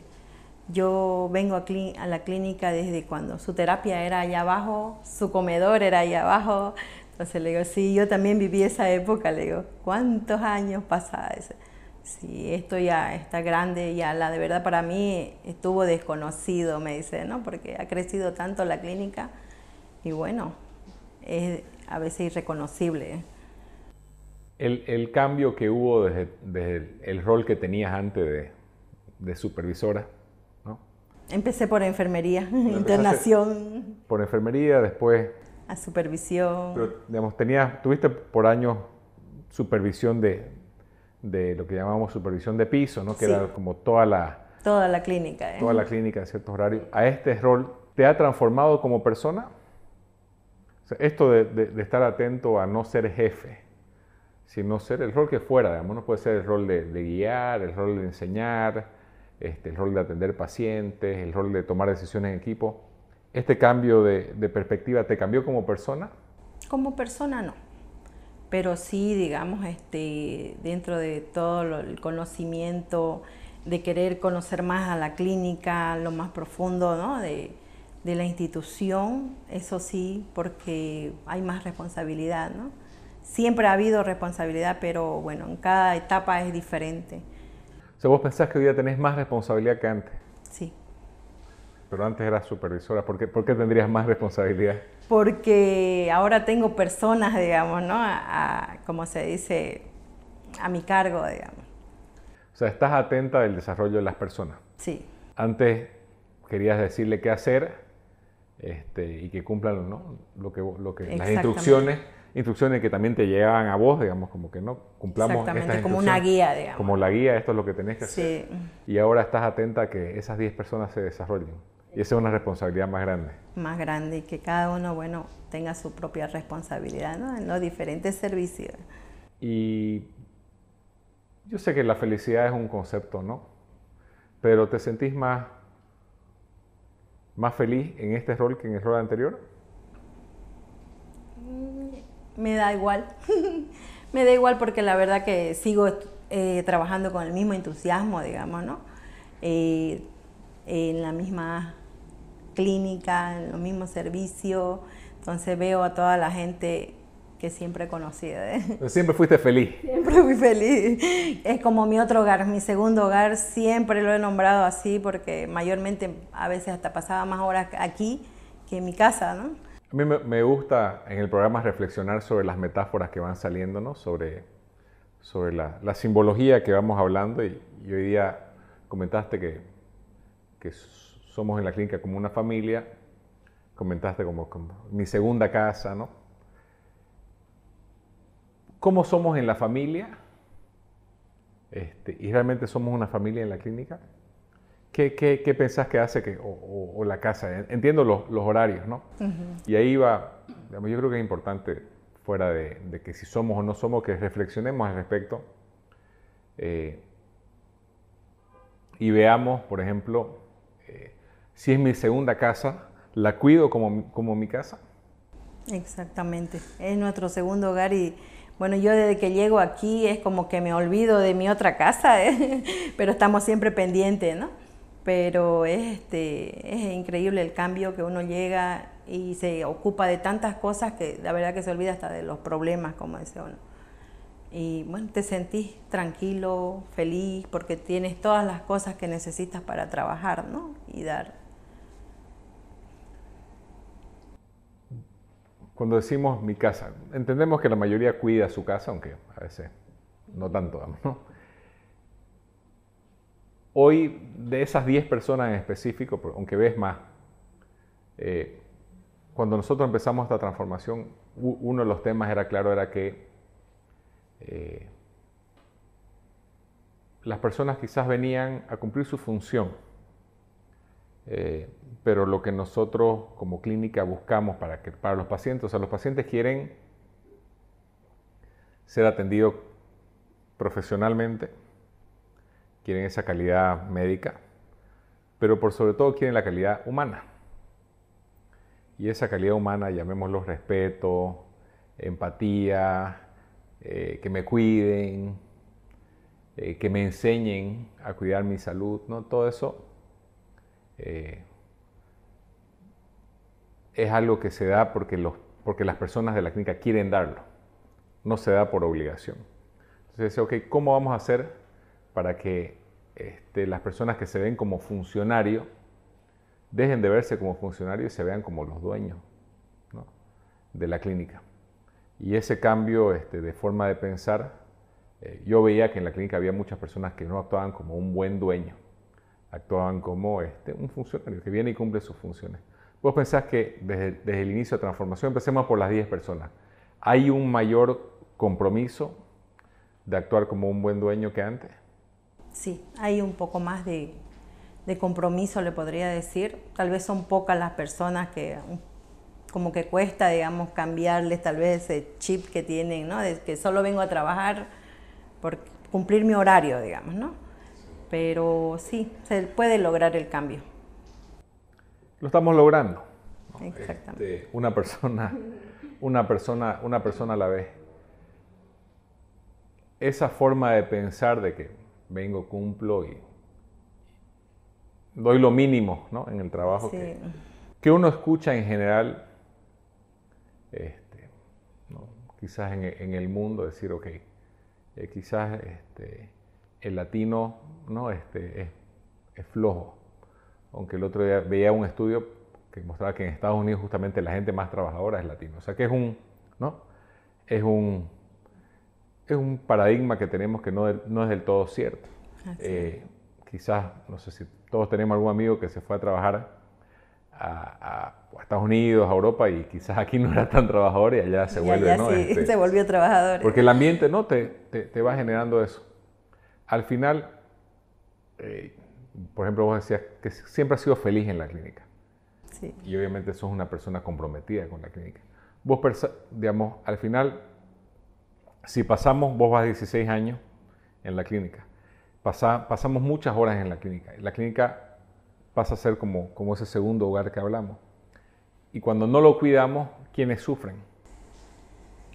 yo vengo a, la clínica desde cuando su terapia era allá abajo, su comedor era allá abajo. Entonces le digo, sí, yo también viví esa época. Le digo, ¿cuántos años pasados? Sí, esto ya está grande, ya la de verdad para mí estuvo desconocido, me dice, ¿no? Porque ha crecido tanto la clínica y bueno, es a veces irreconocible. El, cambio que hubo desde, el rol que tenías antes de, de supervisora, Empecé por enfermería, internación. Por enfermería, después... A supervisión. Pero, digamos, tenías, tuviste por años supervisión de, de lo que llamamos supervisión de piso, ¿no? Que era como toda la... Toda la clínica. ¿eh? Toda la clínica en ciertos horarios. ¿A este rol te ha transformado como persona? esto de, de, estar atento a no ser jefe, sino ser el rol que fuera, digamos, no puede ser el rol de, de guiar, el rol de enseñar, este, el rol de atender pacientes, el rol de tomar decisiones en equipo. ¿Este cambio de, perspectiva te cambió como persona? Como persona no, pero sí, digamos, este, dentro de todo el conocimiento, de querer conocer más a la clínica, lo más profundo ¿no? de, de la institución, eso sí, porque hay más responsabilidad, ¿no? Siempre ha habido responsabilidad, pero bueno, en cada etapa es diferente sea, vos pensás que hoy día tenés más responsabilidad que antes. Sí. Pero antes eras supervisora. ¿Por qué, ¿Por qué tendrías más responsabilidad? Porque ahora tengo personas, digamos, ¿no? A, como se dice, a mi cargo, digamos. O sea, estás atenta del desarrollo de las personas. Sí. Antes querías decirle qué hacer este, y que cumplan lo que, lo que las instrucciones, instrucciones que también te llegaban a vos, digamos, como que no cumplamos Exactamente, como una guía, digamos. Como la guía, esto es lo que tenés que hacer. Y ahora estás atenta a que esas 10 personas se desarrollen. Y esa es una responsabilidad más grande. Más grande y que cada uno, bueno, tenga su propia responsabilidad ¿no? en los diferentes servicios. Y yo sé que la felicidad es un concepto, ¿no? Pero ¿te sentís más más feliz en este rol que en el rol anterior? Me da igual. (laughs) me da igual porque la verdad que sigo eh, trabajando con el mismo entusiasmo, digamos, ¿no? Eh, en la misma clínica, en los mismos servicios. Entonces veo a toda la gente que siempre he conocido. ¿eh? Siempre fuiste feliz. Siempre fui feliz. Es como mi otro hogar, mi segundo hogar. Siempre lo he nombrado así porque mayormente a veces hasta pasaba más horas aquí que en mi casa. ¿no? A mí me gusta en el programa reflexionar sobre las metáforas que van saliendo, ¿no? sobre, sobre la, la simbología que vamos hablando. Y, hoy día comentaste que, que somos en la clínica como una familia. Comentaste como, como mi segunda casa, ¿no? cómo somos en la familia este, y realmente somos una familia en la clínica. ¿Qué, qué, pensás que hace que, o, la casa? Entiendo los, horarios, ¿no? Y ahí va, yo creo que es importante, fuera de, que si somos o no somos, que reflexionemos al respecto eh, y veamos, por ejemplo, eh, si es mi segunda casa, ¿la cuido como, como mi casa? Exactamente, es nuestro segundo hogar y bueno, yo desde que llego aquí es como que me olvido de mi otra casa, ¿eh? (laughs) pero estamos siempre pendientes, ¿no? Pero es, este, es increíble el cambio que uno llega y se ocupa de tantas cosas que la verdad que se olvida hasta de los problemas, como dice uno. Y bueno, te sentís tranquilo, feliz, porque tienes todas las cosas que necesitas para trabajar, ¿no? Y dar Cuando decimos mi casa, entendemos que la mayoría cuida su casa, aunque a veces no tanto, ¿no? Hoy, de esas 10 personas en específico, aunque ves más, eh, cuando nosotros empezamos esta transformación, uno de los temas era claro, era que eh, las personas quizás venían a cumplir su función, eh, pero lo que nosotros como clínica buscamos para, que, para los pacientes, o sea, los pacientes quieren ser atendidos profesionalmente, quieren esa calidad médica, pero por sobre todo quieren la calidad humana. Y esa calidad humana, llamémoslo respeto, empatía, eh, que me cuiden, eh, que me enseñen a cuidar mi salud, ¿no? Todo eso eh, es algo que se da porque, porque las personas de la clínica quieren darlo, no se da por obligación. Entonces, ok, ¿cómo vamos a hacer para que este, las personas que se ven como funcionarios dejen de verse como funcionarios y se vean como los dueños de la clínica? Y ese cambio este, de forma de pensar, eh, yo veía que en la clínica había muchas personas que no actuaban como un buen dueño, actuaban como este, un funcionario que viene y cumple sus funciones. Vos pensás que desde, el inicio de transformación, empecemos por las 10 personas, ¿hay un mayor compromiso de actuar como un buen dueño que antes? Sí, hay un poco más de, compromiso, le podría decir. Tal vez son pocas las personas que como que cuesta, digamos, cambiarles tal vez ese chip que tienen, ¿no? De que solo vengo a trabajar por cumplir mi horario, digamos, ¿no? pero sí, se puede lograr el cambio. Lo estamos logrando. Exactamente. Este, una persona, una persona, una persona a la vez. Esa forma de pensar de que vengo, cumplo y doy lo mínimo ¿no? en el trabajo que, que, uno escucha en general, este, quizás en, en, el mundo, decir, ok, eh, quizás este, el latino ¿no? este, es, flojo. Aunque el otro día veía un estudio que mostraba que en Estados Unidos justamente la gente más trabajadora es latino. O sea que es un, ¿no? es un, es un paradigma que tenemos que no, no es del todo cierto. Eh, quizás, no sé si todos tenemos algún amigo que se fue a trabajar a, Estados Unidos, a Europa, y quizás aquí no era tan trabajador y allá se vuelve, ¿no? Sí, este, se volvió trabajador. Porque el ambiente, ¿no? Te, te, va generando eso. Al final, eh, por ejemplo, vos decías que siempre has sido feliz en la clínica. Sí. Y obviamente sos una persona comprometida con la clínica. Vos, digamos, al final, si pasamos, vos vas 16 años en la clínica, pasamos muchas horas en la clínica. La clínica pasa a ser como, como ese segundo hogar que hablamos. Y cuando no lo cuidamos, ¿quiénes sufren?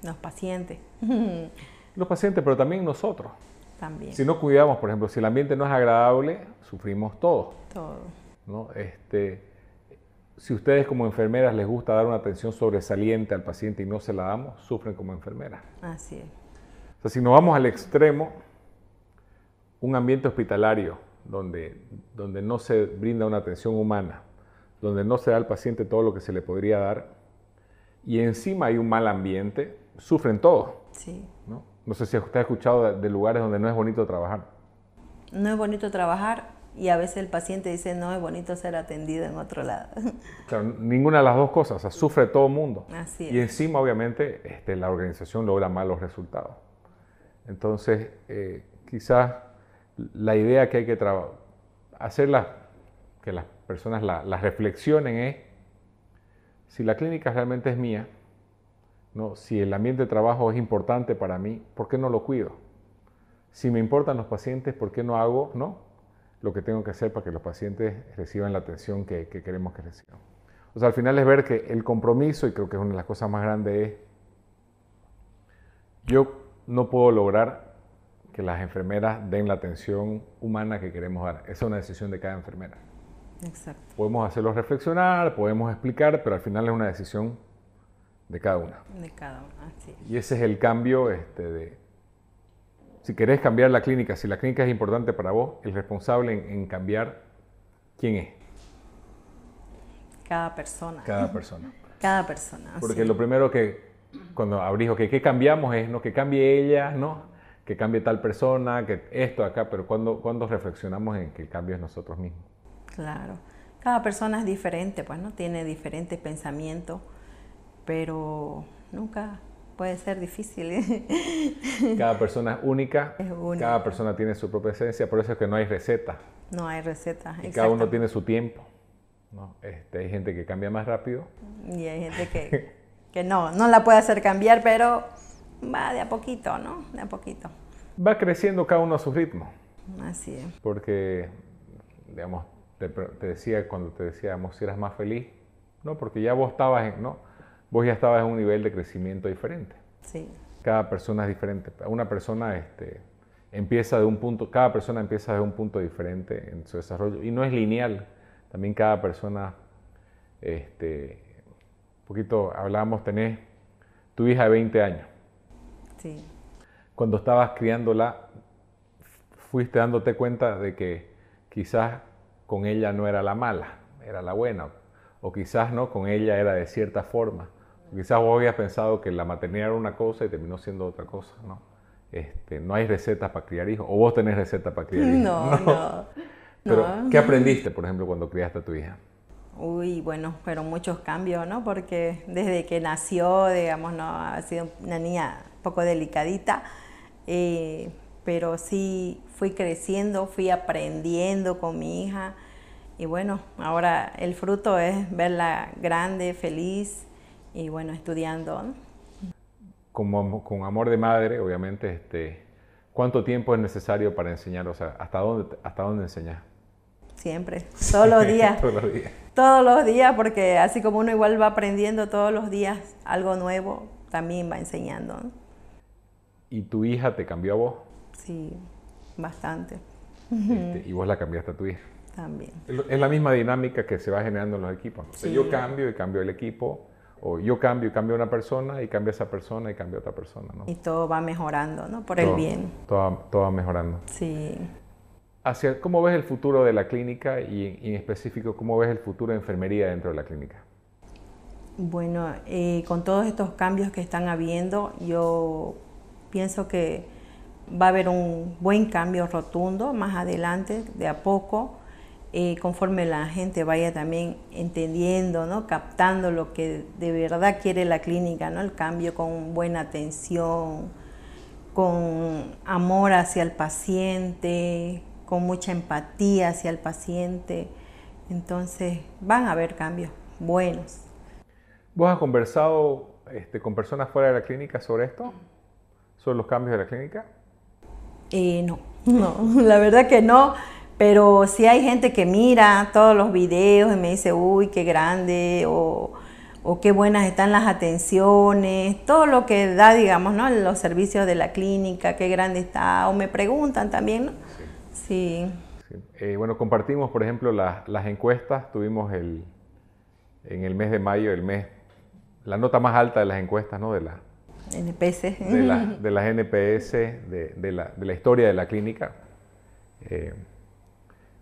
Los pacientes. (laughs) Los pacientes, pero también nosotros. También. Si no cuidamos, por ejemplo, si el ambiente no es agradable, sufrimos todos. Todo. ¿no? Este, si ustedes como enfermeras les gusta dar una atención sobresaliente al paciente y no se la damos, sufren como enfermeras. Así es. O sea, si nos vamos al extremo, un ambiente hospitalario donde, donde no se brinda una atención humana, donde no se da al paciente todo lo que se le podría dar, y encima hay un mal ambiente, sufren todos. Sí. ¿no? no sé si usted ha escuchado de, lugares donde no es bonito trabajar. No es bonito trabajar y a veces el paciente dice no es bonito ser atendido en otro lado. (laughs) Claro, ninguna de las dos cosas, o sea, sufre todo el mundo. Así es. Y encima, obviamente, este, la organización logra malos resultados. Entonces, eh, quizás la idea que hay que hacer que las personas la, reflexionen es, si la clínica realmente es mía, ¿no? si el ambiente de trabajo es importante para mí, ¿por qué no lo cuido? Si me importan los pacientes, ¿por qué no hago ¿no? Lo que tengo que hacer para que los pacientes reciban la atención que, que queremos que reciban? O sea, al final es ver que el compromiso, y creo que es una de las cosas más grandes, es, yo no puedo lograr que las enfermeras den la atención humana que queremos dar. Esa es una decisión de cada enfermera. Exacto. Podemos hacerlo reflexionar, podemos explicar, pero al final es una decisión de cada una. De cada una, sí. Y ese es el cambio este, de... Si querés cambiar la clínica, si la clínica es importante para vos, el responsable en, cambiar, ¿quién es? Cada persona. Cada persona. Cada persona. Porque lo primero que, cuando abrís, que ¿qué cambiamos? Es no que cambie ella, ¿no? que cambie tal persona, que esto acá, pero cuando, cuando reflexionamos en que el cambio es nosotros mismos. Claro, cada persona es diferente, pues no tiene diferentes pensamientos, pero nunca puede ser difícil. Cada persona (laughs) es única, cada persona tiene su propia esencia, por eso es que no hay receta. No hay receta. Y cada uno tiene su tiempo. ¿no? Este, hay gente que cambia más rápido. Y hay gente que, (laughs) que no, no la puede hacer cambiar, pero va de a poquito, ¿no? De a poquito. Va creciendo cada uno a su ritmo. Así es. Porque, digamos, te, decía cuando te decíamos si eras más feliz, ¿no? Porque ya vos estabas en, ¿no? Vos ya estabas en un nivel de crecimiento diferente. Sí. Cada persona es diferente. Una persona este, empieza de un punto, cada persona empieza de un punto diferente en su desarrollo y no es lineal. También cada persona, este, un poquito hablábamos, tenés tu hija de 20 años Sí. Cuando estabas criándola, fuiste dándote cuenta de que quizás con ella no era la mala, era la buena, o quizás no, con ella era de cierta forma. Quizás vos habías pensado que la maternidad era una cosa y terminó siendo otra cosa, ¿no? Este, no hay recetas para criar hijos, o vos tenés recetas para criar hijos. No, no. (laughs) Pero, ¿qué aprendiste, por ejemplo, cuando criaste a tu hija? Uy, bueno, fueron muchos cambios, ¿no? Porque desde que nació, digamos, no, ha sido una niña poco delicadita, eh, pero sí fui creciendo, fui aprendiendo con mi hija y bueno, ahora el fruto es verla grande, feliz y bueno, estudiando. Como, con amor de madre, obviamente, este, ¿cuánto tiempo es necesario para enseñar? O sea, ¿hasta dónde, hasta dónde enseñar? Siempre, todos los días. (laughs) todos los días. Todos los días, porque así como uno igual va aprendiendo todos los días algo nuevo, también va enseñando. ¿Y tu hija te cambió a vos? Sí, bastante. Este, (laughs) ¿Y vos la cambiaste a tu hija? También. Es la misma dinámica que se va generando en los equipos. yo cambio y cambio el equipo, o yo cambio y cambio una persona, y cambia esa persona y cambia otra persona. ¿no? Y todo va mejorando, ¿no? Por el bien. Todo, todo, va mejorando. Sí. Hacia, ¿Cómo ves el futuro de la clínica y, en específico cómo ves el futuro de enfermería dentro de la clínica? Bueno, eh, con todos estos cambios que están habiendo, yo pienso que va a haber un buen cambio rotundo más adelante, de a poco. Eh, conforme la gente vaya también entendiendo, ¿no? captando lo que de verdad quiere la clínica, ¿no? el cambio con buena atención, con amor hacia el paciente, con mucha empatía hacia el paciente. Entonces van a haber cambios buenos. ¿Vos has conversado este, con personas fuera de la clínica sobre esto? ¿Sobre los cambios de la clínica? Eh, no, (laughs) no, la verdad que no. Pero si hay gente que mira todos los videos y me dice, uy, qué grande, o, qué buenas están las atenciones, todo lo que da, digamos, ¿no? Los servicios de la clínica, qué grande está, o me preguntan también, ¿no? Sí. Eh, bueno, compartimos, por ejemplo, las encuestas, tuvimos el, en el mes de mayo, el mes, la nota más alta de las encuestas, ¿no? De la, NPS. De, la, (laughs) de las NPS, de, de, la, de, la, historia de la clínica. Eh,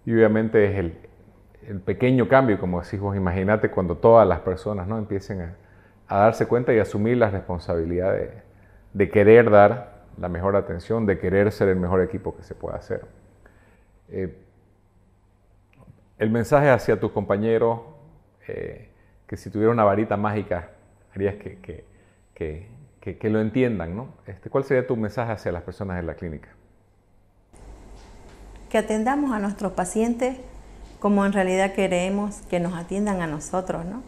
y obviamente es el, pequeño cambio, como decís vos, imagínate cuando todas las personas ¿no? empiecen a, darse cuenta y asumir la responsabilidad de, querer dar la mejor atención, de querer ser el mejor equipo que se pueda hacer. Eh, el mensaje hacia tus compañeros, eh, que si tuviera una varita mágica, harías que, que, que, lo entiendan, ¿no? Este, ¿Cuál sería tu mensaje hacia las personas de la clínica? Que atendamos a nuestros pacientes como en realidad queremos que nos atiendan a nosotros, ¿no?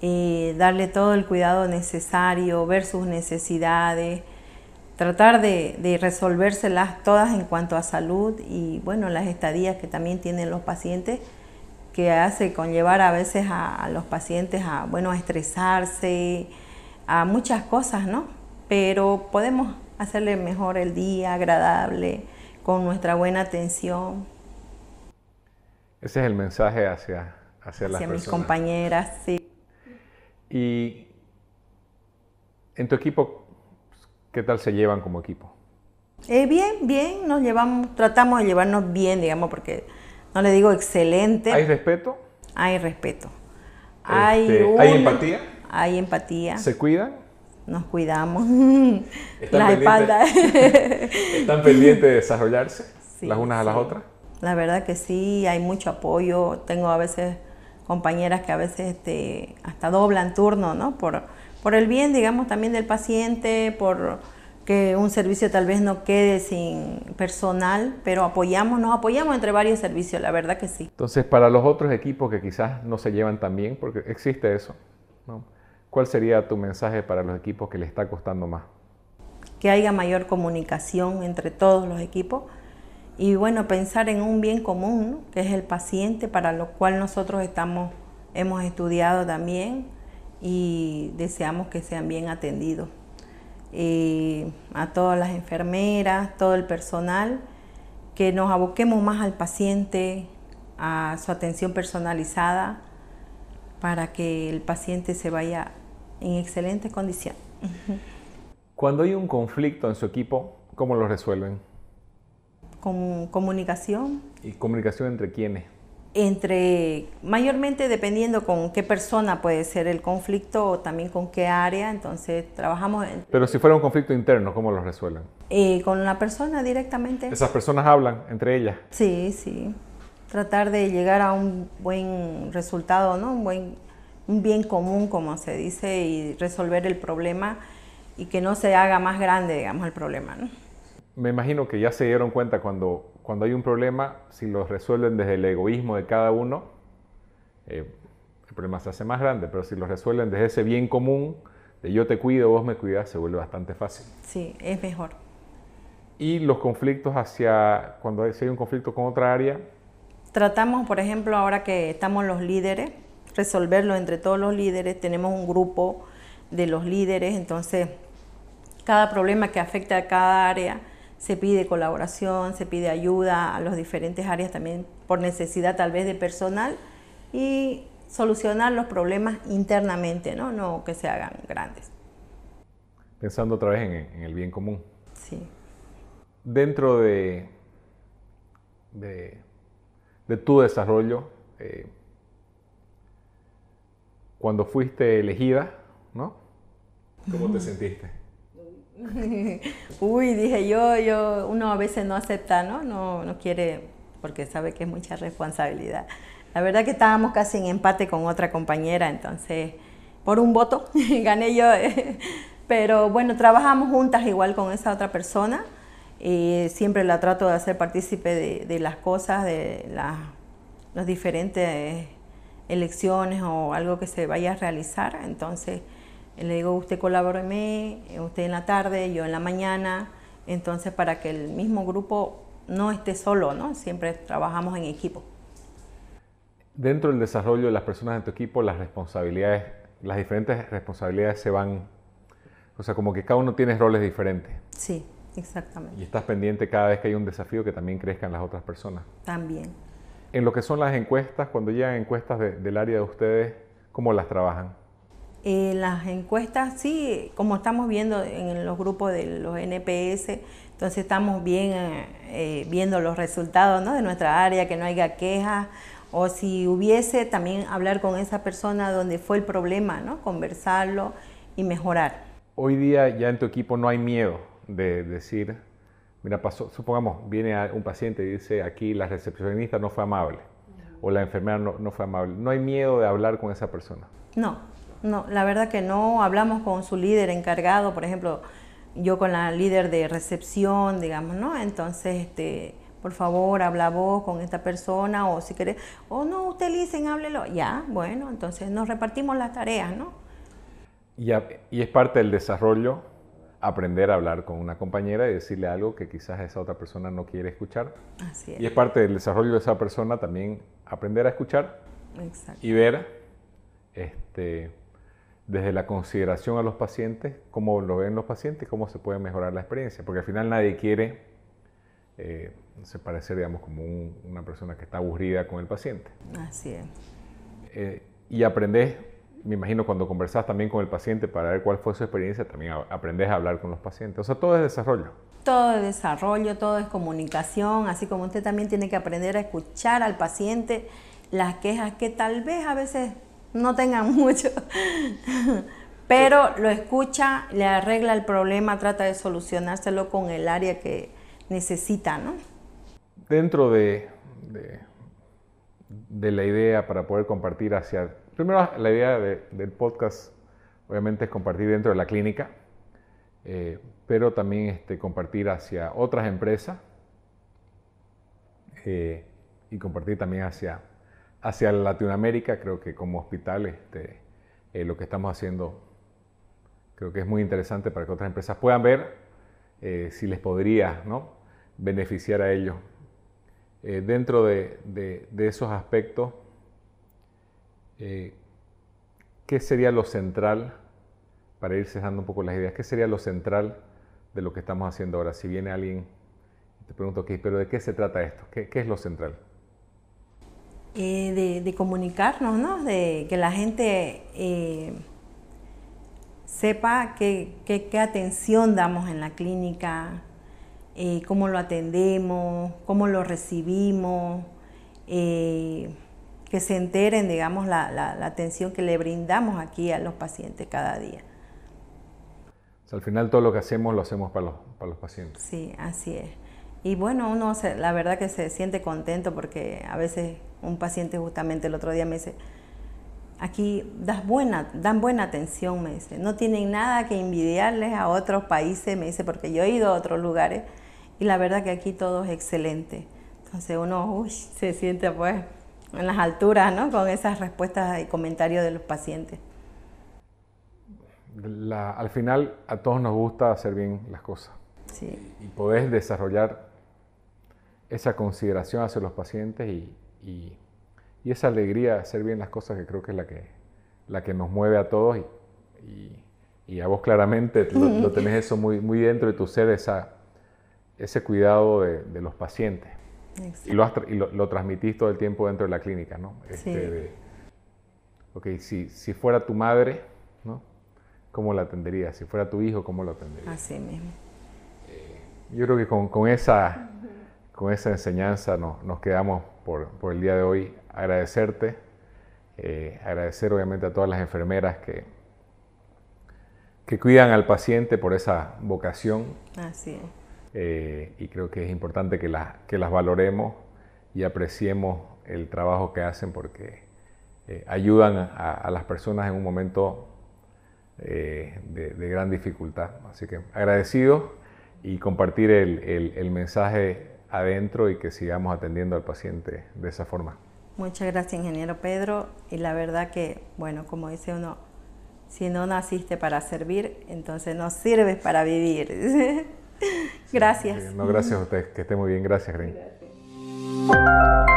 Y darle todo el cuidado necesario, ver sus necesidades, tratar de, de, resolvérselas todas en cuanto a salud y bueno, las estadías que también tienen los pacientes, que hace conllevar a veces a, a los pacientes a, bueno, a estresarse, a muchas cosas, ¿no? Pero podemos hacerle mejor el día, agradable, con nuestra buena atención. Ese es el mensaje hacia, hacia, las mis compañeras, sí. Y en tu equipo, ¿qué tal se llevan como equipo? Eh, bien, bien, nos llevamos, tratamos de llevarnos bien, digamos, porque no le digo excelente. ¿Hay respeto? Hay respeto. Este, hay, ¿Hay empatía? Hay empatía. ¿Se cuidan? Nos cuidamos (laughs) las espaldas. (laughs) ¿Están pendientes de desarrollarse las unas a las otras? La verdad que sí, hay mucho apoyo. Tengo a veces compañeras que a veces este, hasta doblan turno, ¿no? Por, por el bien, digamos, también del paciente, por que un servicio tal vez no quede sin personal, pero apoyamos, nos apoyamos entre varios servicios, la verdad que sí. Entonces, para los otros equipos que quizás no se llevan tan bien, porque existe eso, ¿no? ¿Cuál sería tu mensaje para los equipos que le está costando más? Que haya mayor comunicación entre todos los equipos y bueno, pensar en un bien común, que es el paciente, para lo cual nosotros estamos, hemos estudiado también y deseamos que sean bien atendidos. A todas las enfermeras, todo el personal, que nos aboquemos más al paciente, a su atención personalizada, para que el paciente se vaya en excelente condición. Cuando hay un conflicto en su equipo, ¿cómo lo resuelven? Con comunicación. ¿Y comunicación entre quiénes? Entre, mayormente dependiendo con qué persona puede ser el conflicto o también con qué área, entonces trabajamos... En, Pero si fuera un conflicto interno, ¿cómo lo resuelven? Eh, con la persona directamente. ¿Esas personas hablan entre ellas? Sí, sí. Tratar de llegar a un buen resultado, ¿no? Un buen un bien común, como se dice, y resolver el problema y que no se haga más grande, digamos, el problema. ¿no? Me imagino que ya se dieron cuenta cuando, cuando hay un problema, si lo resuelven desde el egoísmo de cada uno, eh, el problema se hace más grande, pero si lo resuelven desde ese bien común, de yo te cuido, vos me cuidas, se vuelve bastante fácil. Sí, es mejor. Y los conflictos hacia, cuando hay, si hay un conflicto con otra área. Tratamos, por ejemplo, ahora que estamos los líderes, resolverlo entre todos los líderes. Tenemos un grupo de los líderes, entonces cada problema que afecta a cada área se pide colaboración, se pide ayuda a las diferentes áreas también por necesidad tal vez de personal y solucionar los problemas internamente, no, no que se hagan grandes. Pensando otra vez en, el bien común. Sí. Dentro de, de, tu desarrollo, eh, cuando fuiste elegida, ¿no? ¿Cómo te (laughs) sentiste? Uy, dije yo, yo, uno a veces no acepta, ¿no? No, no quiere porque sabe que es mucha responsabilidad. La verdad que estábamos casi en empate con otra compañera, entonces por un voto (laughs) gané yo, (laughs) pero bueno, trabajamos juntas igual con esa otra persona. y siempre la trato de hacer partícipe de, las cosas, de las diferentes elecciones o algo que se vaya a realizar. Entonces, le digo, usted colabóreme, usted en la tarde, yo en la mañana, entonces para que el mismo grupo no esté solo, ¿no? Siempre trabajamos en equipo. Dentro del desarrollo de las personas en tu equipo, las responsabilidades, las diferentes responsabilidades se van, o sea, como que cada uno tiene roles diferentes. Sí, exactamente. Y estás pendiente cada vez que hay un desafío que también crezcan las otras personas. También. En lo que son las encuestas, cuando llegan encuestas del área de ustedes, ¿cómo las trabajan? Eh, las encuestas, sí, como estamos viendo en los grupos de los NPS, entonces estamos bien eh, eh, viendo los resultados ¿no? de nuestra área, que no haya quejas, o si hubiese también hablar con esa persona donde fue el problema, ¿no? conversarlo y mejorar. Hoy día ya en tu equipo no hay miedo de decir, mira, pasó, supongamos, viene un paciente y dice, aquí la recepcionista no fue amable, o la enfermera no, no fue amable. No hay miedo de hablar con esa persona. No, no, la verdad que no. Hablamos con su líder encargado, por ejemplo, yo con la líder de recepción, digamos, ¿no? Entonces, este, por favor, habla vos con esta persona o si querés, o no, usted dicen, háblelo. Ya, bueno, entonces nos repartimos las tareas, ¿no? Y, y es parte del desarrollo aprender a hablar con una compañera y decirle algo que quizás esa otra persona no quiere escuchar. Así es. Y es parte del desarrollo de esa persona también aprender a escuchar y ver este, desde la consideración a los pacientes, cómo lo ven los pacientes, cómo se puede mejorar la experiencia, porque al final nadie quiere eh, se parecer, digamos, como una persona que está aburrida con el paciente. Así es. Eh, y aprendes, me imagino, cuando conversas también con el paciente para ver cuál fue su experiencia, también aprendes a hablar con los pacientes. O sea, todo es desarrollo. Todo es desarrollo, todo es comunicación, así como usted también tiene que aprender a escuchar al paciente las quejas que tal vez a veces no tengan (laughs) mucho, pero lo escucha, le arregla el problema, trata de solucionárselo con el área que necesita, ¿no? Dentro de, de, la idea para poder compartir hacia... Primero, la idea del podcast obviamente es compartir dentro de la clínica, eh, pero también este, compartir hacia otras empresas eh, y compartir también hacia hacia Latinoamérica, creo que como hospital este, eh, lo que estamos haciendo creo que es muy interesante para que otras empresas puedan ver eh, si les podría beneficiar a ellos. Eh, dentro de, esos aspectos, ¿qué sería lo central, para ir cejando un poco las ideas, qué sería lo central de lo que estamos haciendo ahora? Si viene alguien, te pregunto, okay, pero ¿de qué se trata esto? ¿Qué, es lo central? Eh, de, comunicarnos, ¿no? de que la gente eh, sepa qué, atención damos en la clínica, eh, cómo lo atendemos, cómo lo recibimos, que se enteren, digamos, la, atención que le brindamos aquí a los pacientes cada día. al final todo lo que hacemos lo hacemos para los, para los pacientes. Sí, así es. Y bueno, uno la verdad que se siente contento porque a veces un paciente justamente el otro día me dice, aquí das buena, dan buena atención, me dice, no tienen nada que envidiarles a otros países, me dice, porque yo he ido a otros lugares y la verdad que aquí todo es excelente. Entonces uno se siente pues en las alturas, ¿no? Con esas respuestas y comentarios de los pacientes. al final a todos nos gusta hacer bien las cosas. Sí. Y podés desarrollar esa consideración hacia los pacientes y, y, esa alegría de hacer bien las cosas que creo que es la que, la que nos mueve a todos y, y a vos claramente (laughs) lo, tenés eso muy, muy dentro de tu ser, esa, ese cuidado de, de los pacientes. Y, lo, y lo, transmitís todo el tiempo dentro de la clínica, ¿no? Este, ok, si, si fuera tu madre, ¿no? ¿Cómo la atenderías? Si fuera tu hijo, ¿cómo lo atenderías? Así mismo. Eh, yo creo que con, con esa con esa enseñanza nos quedamos por, el día de hoy. Agradecerte, eh, agradecer obviamente a todas las enfermeras que, que cuidan al paciente por esa vocación. Así es. Eh, y creo que es importante que, que las valoremos y apreciemos el trabajo que hacen porque eh, ayudan a, las personas en un momento eh, de, gran dificultad. Así que agradecido y compartir el, mensaje adentro y que sigamos atendiendo al paciente de esa forma. Muchas gracias, ingeniero Pedro. Y la verdad que, bueno, como dice uno, si no naciste para servir, entonces no sirves para vivir. (laughs) gracias. No, gracias a ustedes. Que esté muy bien. Gracias, Green. Gracias.